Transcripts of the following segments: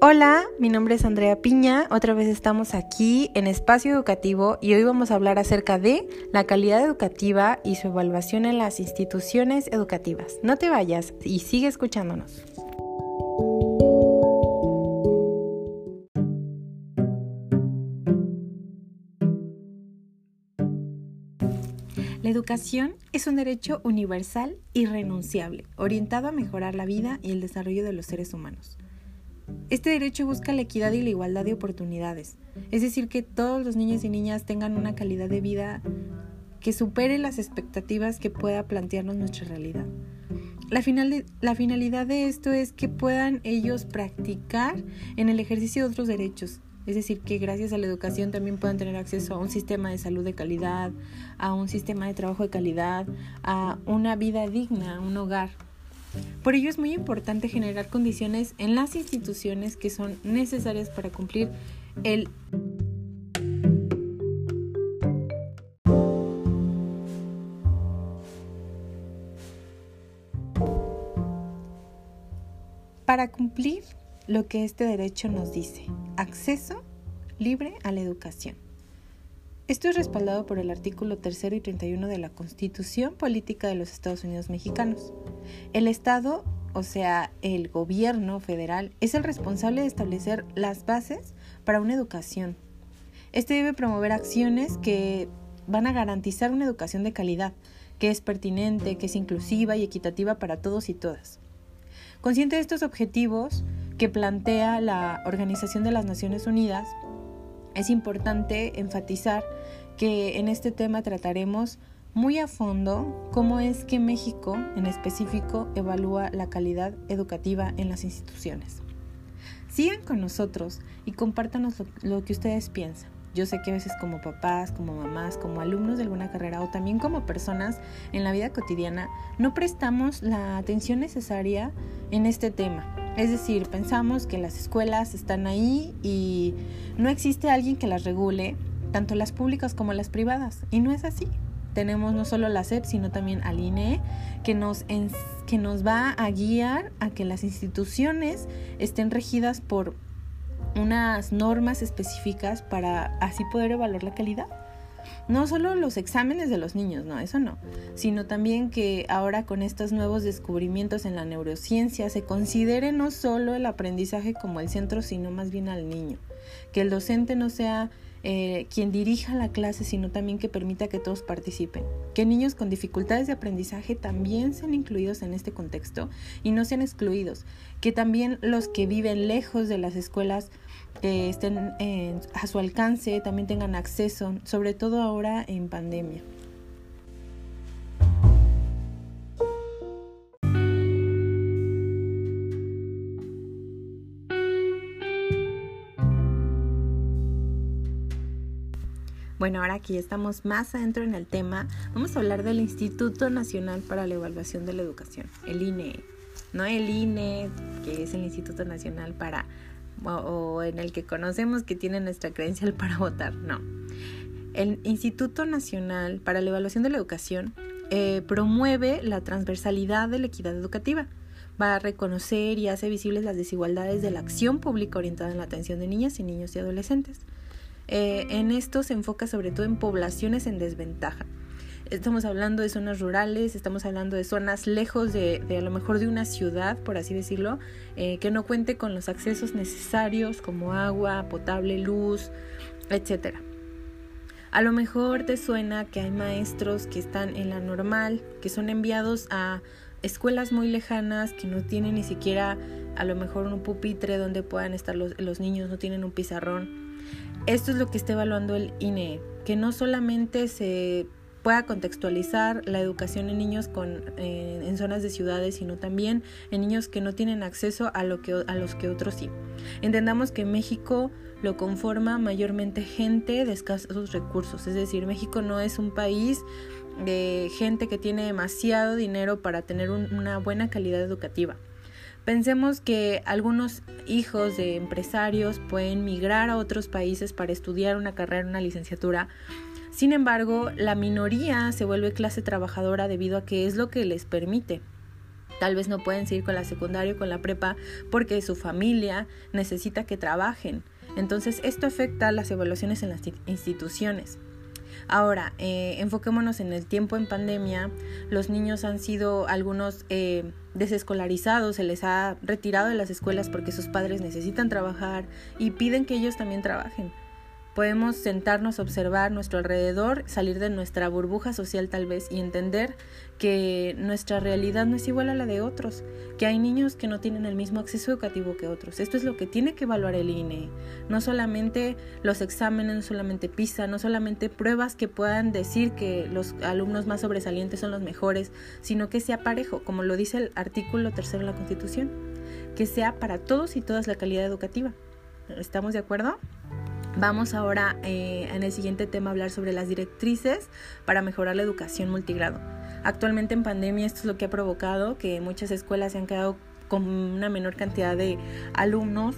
Hola, mi nombre es Andrea Piña, otra vez estamos aquí en Espacio Educativo y hoy vamos a hablar acerca de la calidad educativa y su evaluación en las instituciones educativas. No te vayas y sigue escuchándonos. La educación es un derecho universal y renunciable, orientado a mejorar la vida y el desarrollo de los seres humanos. Este derecho busca la equidad y la igualdad de oportunidades, es decir, que todos los niños y niñas tengan una calidad de vida que supere las expectativas que pueda plantearnos nuestra realidad. La, la, finalidad de esto es que puedan ellos practicar en el ejercicio de otros derechos, es decir, que gracias a la educación también puedan tener acceso a un sistema de salud de calidad, a un sistema de trabajo de calidad, a una vida digna, un hogar. Por ello es muy importante generar condiciones en las instituciones que son necesarias para cumplir el para cumplir lo que este derecho nos dice, acceso libre a la educación. Esto es respaldado por el artículo 3 y 31 de la Constitución Política de los Estados Unidos Mexicanos. El Estado, o sea, el gobierno federal, es el responsable de establecer las bases para una educación. Este debe promover acciones que van a garantizar una educación de calidad, que es pertinente, que es inclusiva y equitativa para todos y todas. Consciente de estos objetivos que plantea la Organización de las Naciones Unidas, es importante enfatizar que en este tema trataremos muy a fondo cómo es que México en específico evalúa la calidad educativa en las instituciones. Sigan con nosotros y compártanos lo, que ustedes piensan. Yo sé que a veces como papás, como mamás, como alumnos de alguna carrera o también como personas en la vida cotidiana no prestamos la atención necesaria en este tema. Es decir, pensamos que las escuelas están ahí y no existe alguien que las regule, tanto las públicas como las privadas. Y no es así. Tenemos no solo la SEP, sino también al INE, que nos, que nos va a guiar a que las instituciones estén regidas por unas normas específicas para así poder evaluar la calidad no solo los exámenes de los niños, no, eso no, sino también que ahora con estos nuevos descubrimientos en la neurociencia se considere no solo el aprendizaje como el centro, sino más bien al niño, que el docente no sea eh, quien dirija la clase, sino también que permita que todos participen. Que niños con dificultades de aprendizaje también sean incluidos en este contexto y no sean excluidos. Que también los que viven lejos de las escuelas que estén a su alcance también tengan acceso, sobre todo ahora en pandemia. Bueno, ahora aquí estamos más adentro en el tema, vamos a hablar del Instituto Nacional para la Evaluación de la Educación, el INE. No el INE, que es el Instituto Nacional para, o, en el que conocemos que tiene nuestra credencial para votar, no. El Instituto Nacional para la Evaluación de la Educación eh, promueve la transversalidad de la equidad educativa va a reconocer y hace visibles las desigualdades de la acción pública orientada en la atención de niñas y niños y adolescentes. Eh, en esto se enfoca sobre todo en poblaciones en desventaja. Estamos hablando de zonas rurales, estamos hablando de zonas lejos de, a lo mejor de una ciudad, por así decirlo, eh, que no cuente con los accesos necesarios como agua, potable, luz, etc. A lo mejor te suena que hay maestros que están en la normal, que son enviados a escuelas muy lejanas, que no tienen ni siquiera a lo mejor un pupitre donde puedan estar los, los niños, no tienen un pizarrón esto es lo que está evaluando el INE, que no solamente se pueda contextualizar la educación en niños con, eh, en zonas de ciudades, sino también en niños que no tienen acceso a, lo que, a los que otros sí. Entendamos que México lo conforma mayormente gente de escasos recursos, es decir, México no es un país de gente que tiene demasiado dinero para tener una buena calidad educativa. Pensemos que algunos hijos de empresarios pueden migrar a otros países para estudiar una carrera, una licenciatura. Sin embargo, la minoría se vuelve clase trabajadora debido a que es lo que les permite. Tal vez no pueden seguir con la secundaria o con la prepa porque su familia necesita que trabajen. Entonces esto afecta las evaluaciones en las instituciones. Ahora, eh, enfoquémonos en el tiempo en pandemia. Los niños han sido algunos eh, desescolarizados, se les ha retirado de las escuelas porque sus padres necesitan trabajar y piden que ellos también trabajen. Podemos sentarnos observar nuestro alrededor, salir de nuestra burbuja social tal vez y entender que nuestra realidad no es igual a la de otros, que hay niños que no tienen el mismo acceso educativo que otros. Esto es lo que tiene que evaluar el INE. No solamente los exámenes, no solamente PISA, no solamente pruebas que puedan decir que los alumnos más sobresalientes son los mejores, sino que sea parejo, como lo dice el artículo tercero de la Constitución, que sea para todos y todas la calidad educativa. ¿Estamos de acuerdo? Vamos ahora eh, en el siguiente tema a hablar sobre las directrices para mejorar la educación multigrado. Actualmente en pandemia esto es lo que ha provocado que muchas escuelas se han quedado con una menor cantidad de alumnos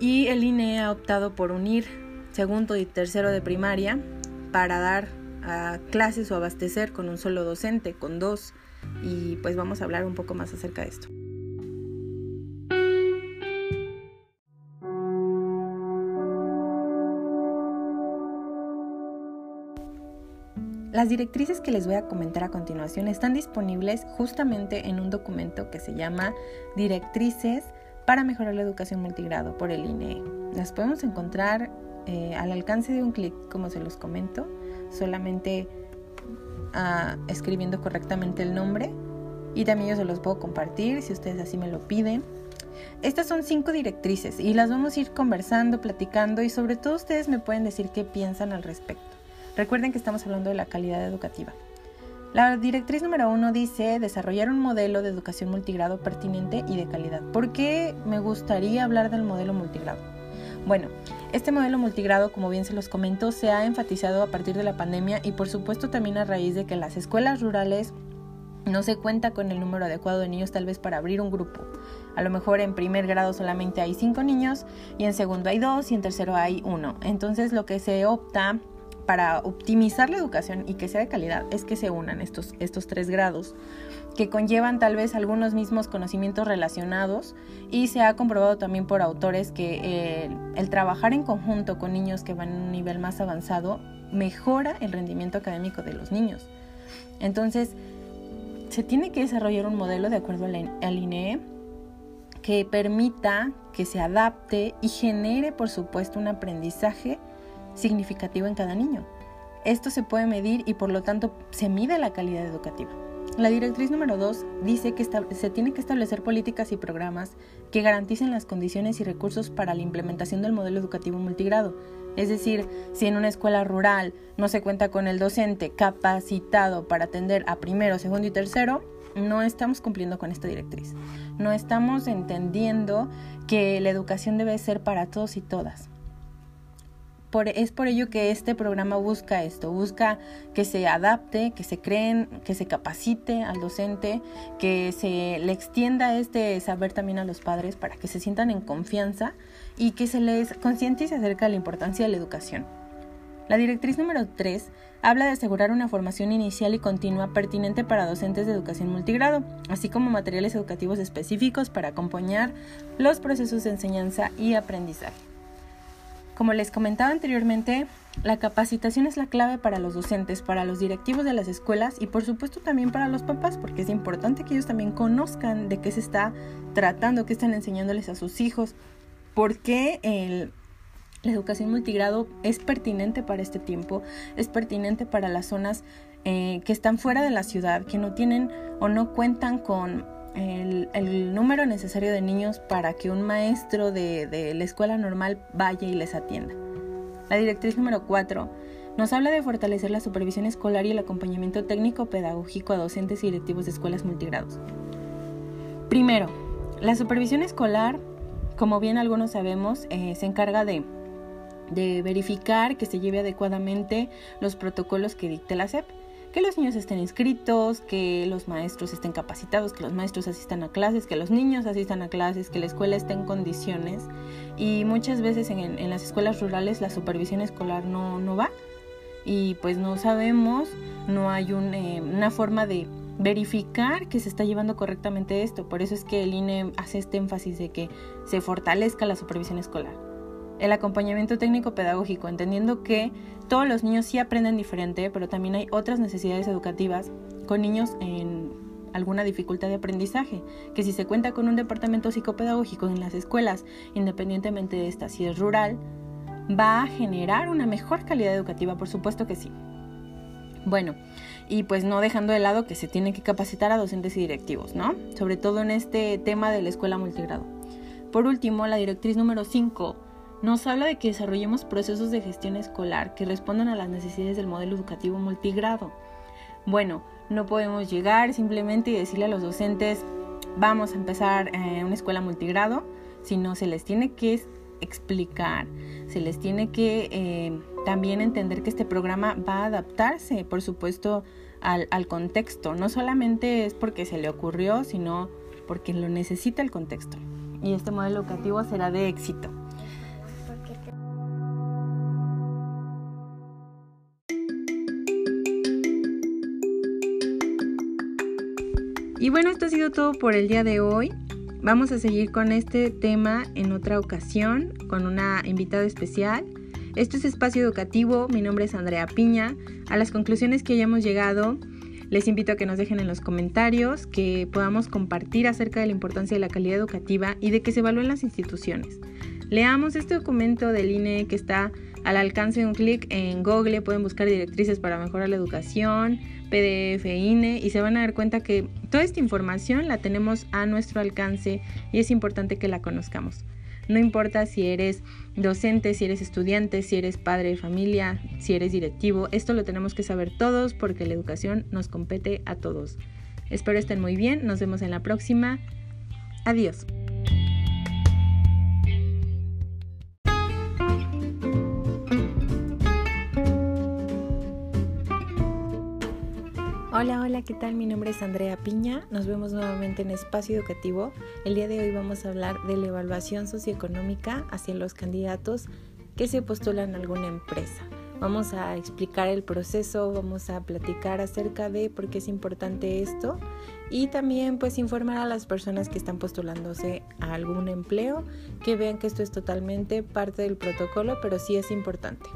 y el INE ha optado por unir segundo y tercero de primaria para dar clases o abastecer con un solo docente, con dos. Y pues vamos a hablar un poco más acerca de esto. Las directrices que les voy a comentar a continuación están disponibles justamente en un documento que se llama Directrices para mejorar la educación multigrado por el INE. Las podemos encontrar eh, al alcance de un clic, como se los comento, solamente ah, escribiendo correctamente el nombre y también yo se los puedo compartir si ustedes así me lo piden. Estas son cinco directrices y las vamos a ir conversando, platicando y sobre todo ustedes me pueden decir qué piensan al respecto. Recuerden que estamos hablando de la calidad educativa. La directriz número uno dice desarrollar un modelo de educación multigrado pertinente y de calidad. ¿Por qué me gustaría hablar del modelo multigrado? Bueno, este modelo multigrado, como bien se los comento, se ha enfatizado a partir de la pandemia y por supuesto también a raíz de que en las escuelas rurales no se cuenta con el número adecuado de niños tal vez para abrir un grupo. A lo mejor en primer grado solamente hay cinco niños y en segundo hay dos y en tercero hay uno. Entonces lo que se opta para optimizar la educación y que sea de calidad es que se unan estos, estos tres grados que conllevan tal vez algunos mismos conocimientos relacionados y se ha comprobado también por autores que eh, el trabajar en conjunto con niños que van a un nivel más avanzado mejora el rendimiento académico de los niños. Entonces, se tiene que desarrollar un modelo de acuerdo al INEE que permita que se adapte y genere, por supuesto, un aprendizaje significativo en cada niño. Esto se puede medir y por lo tanto se mide la calidad educativa. La directriz número 2 dice que se tiene que establecer políticas y programas que garanticen las condiciones y recursos para la implementación del modelo educativo multigrado. Es decir, si en una escuela rural no se cuenta con el docente capacitado para atender a primero, segundo y tercero, no estamos cumpliendo con esta directriz. No estamos entendiendo que la educación debe ser para todos y todas es por ello que este programa busca esto, busca que se adapte, que se creen, que se capacite al docente, que se le extienda este saber también a los padres para que se sientan en confianza y que se les concientice acerca de la importancia de la educación. La directriz número 3 habla de asegurar una formación inicial y continua pertinente para docentes de educación multigrado, así como materiales educativos específicos para acompañar los procesos de enseñanza y aprendizaje. Como les comentaba anteriormente, la capacitación es la clave para los docentes, para los directivos de las escuelas y por supuesto también para los papás, porque es importante que ellos también conozcan de qué se está tratando, qué están enseñándoles a sus hijos, por qué la educación multigrado es pertinente para este tiempo, es pertinente para las zonas eh, que están fuera de la ciudad, que no tienen o no cuentan con el, número necesario de niños para que un maestro de, la escuela normal vaya y les atienda. La directriz número 4 nos habla de fortalecer la supervisión escolar y el acompañamiento técnico pedagógico a docentes y directivos de escuelas multigrados. Primero, la supervisión escolar, como bien algunos sabemos, eh, se encarga de, de verificar que se lleve adecuadamente los protocolos que dicte la SEP que los niños estén inscritos, que los maestros estén capacitados, que los maestros asistan a clases, que los niños asistan a clases, que la escuela esté en condiciones. Y muchas veces en, las escuelas rurales la supervisión escolar no, no va y pues no sabemos, no hay eh, una forma de, verificar que se está llevando correctamente esto. Por eso es que el INE hace este énfasis de que se fortalezca la supervisión escolar. El acompañamiento técnico pedagógico, entendiendo que todos los niños sí aprenden diferente, pero también hay otras necesidades educativas con niños en alguna dificultad de aprendizaje, que si se cuenta con un departamento psicopedagógico en las escuelas, independientemente de esta, si es rural, va a generar una mejor calidad educativa, por supuesto que sí. Bueno, y pues no dejando de lado que se tiene que capacitar a docentes y directivos, ¿no? Sobre todo en este tema de la escuela multigrado. Por último, la directriz número 5 nos habla de que desarrollemos procesos de gestión escolar que respondan a las necesidades del modelo educativo multigrado. Bueno, no podemos llegar simplemente y decirle a los docentes, vamos a empezar eh, una escuela multigrado, sino se les tiene que explicar, se les tiene que eh, también entender que este programa va a adaptarse, por supuesto, al, al, contexto. No solamente es porque se le ocurrió, sino porque lo necesita el contexto. Y este modelo educativo será de éxito. Y bueno, esto ha sido todo por el día de hoy. Vamos a seguir con este tema en otra ocasión con una invitada especial. Esto es Espacio Educativo, mi nombre es Andrea Piña. A las conclusiones que hayamos llegado, les invito a que nos dejen en los comentarios, que podamos compartir acerca de la importancia de la calidad educativa y de que se evalúen las instituciones. Leamos este documento del INE que está al alcance de un clic en Google, pueden buscar directrices para mejorar la educación, PDF, INE y se van a dar cuenta que toda esta información la tenemos a nuestro alcance y es importante que la conozcamos. No importa si eres docente, si eres estudiante, si eres padre de familia, si eres directivo, esto lo tenemos que saber todos porque la educación nos compete a todos. Espero estén muy bien, nos vemos en la próxima. Adiós. ¿Qué tal? Mi nombre es Andrea Piña. Nos vemos nuevamente en Espacio Educativo. El día de hoy vamos a hablar de la evaluación socioeconómica hacia los candidatos que se postulan a alguna empresa. Vamos a explicar el proceso, vamos a platicar acerca de por qué es importante esto y también pues informar a las personas que están postulándose a algún empleo que vean que esto es totalmente parte del protocolo, pero sí es importante.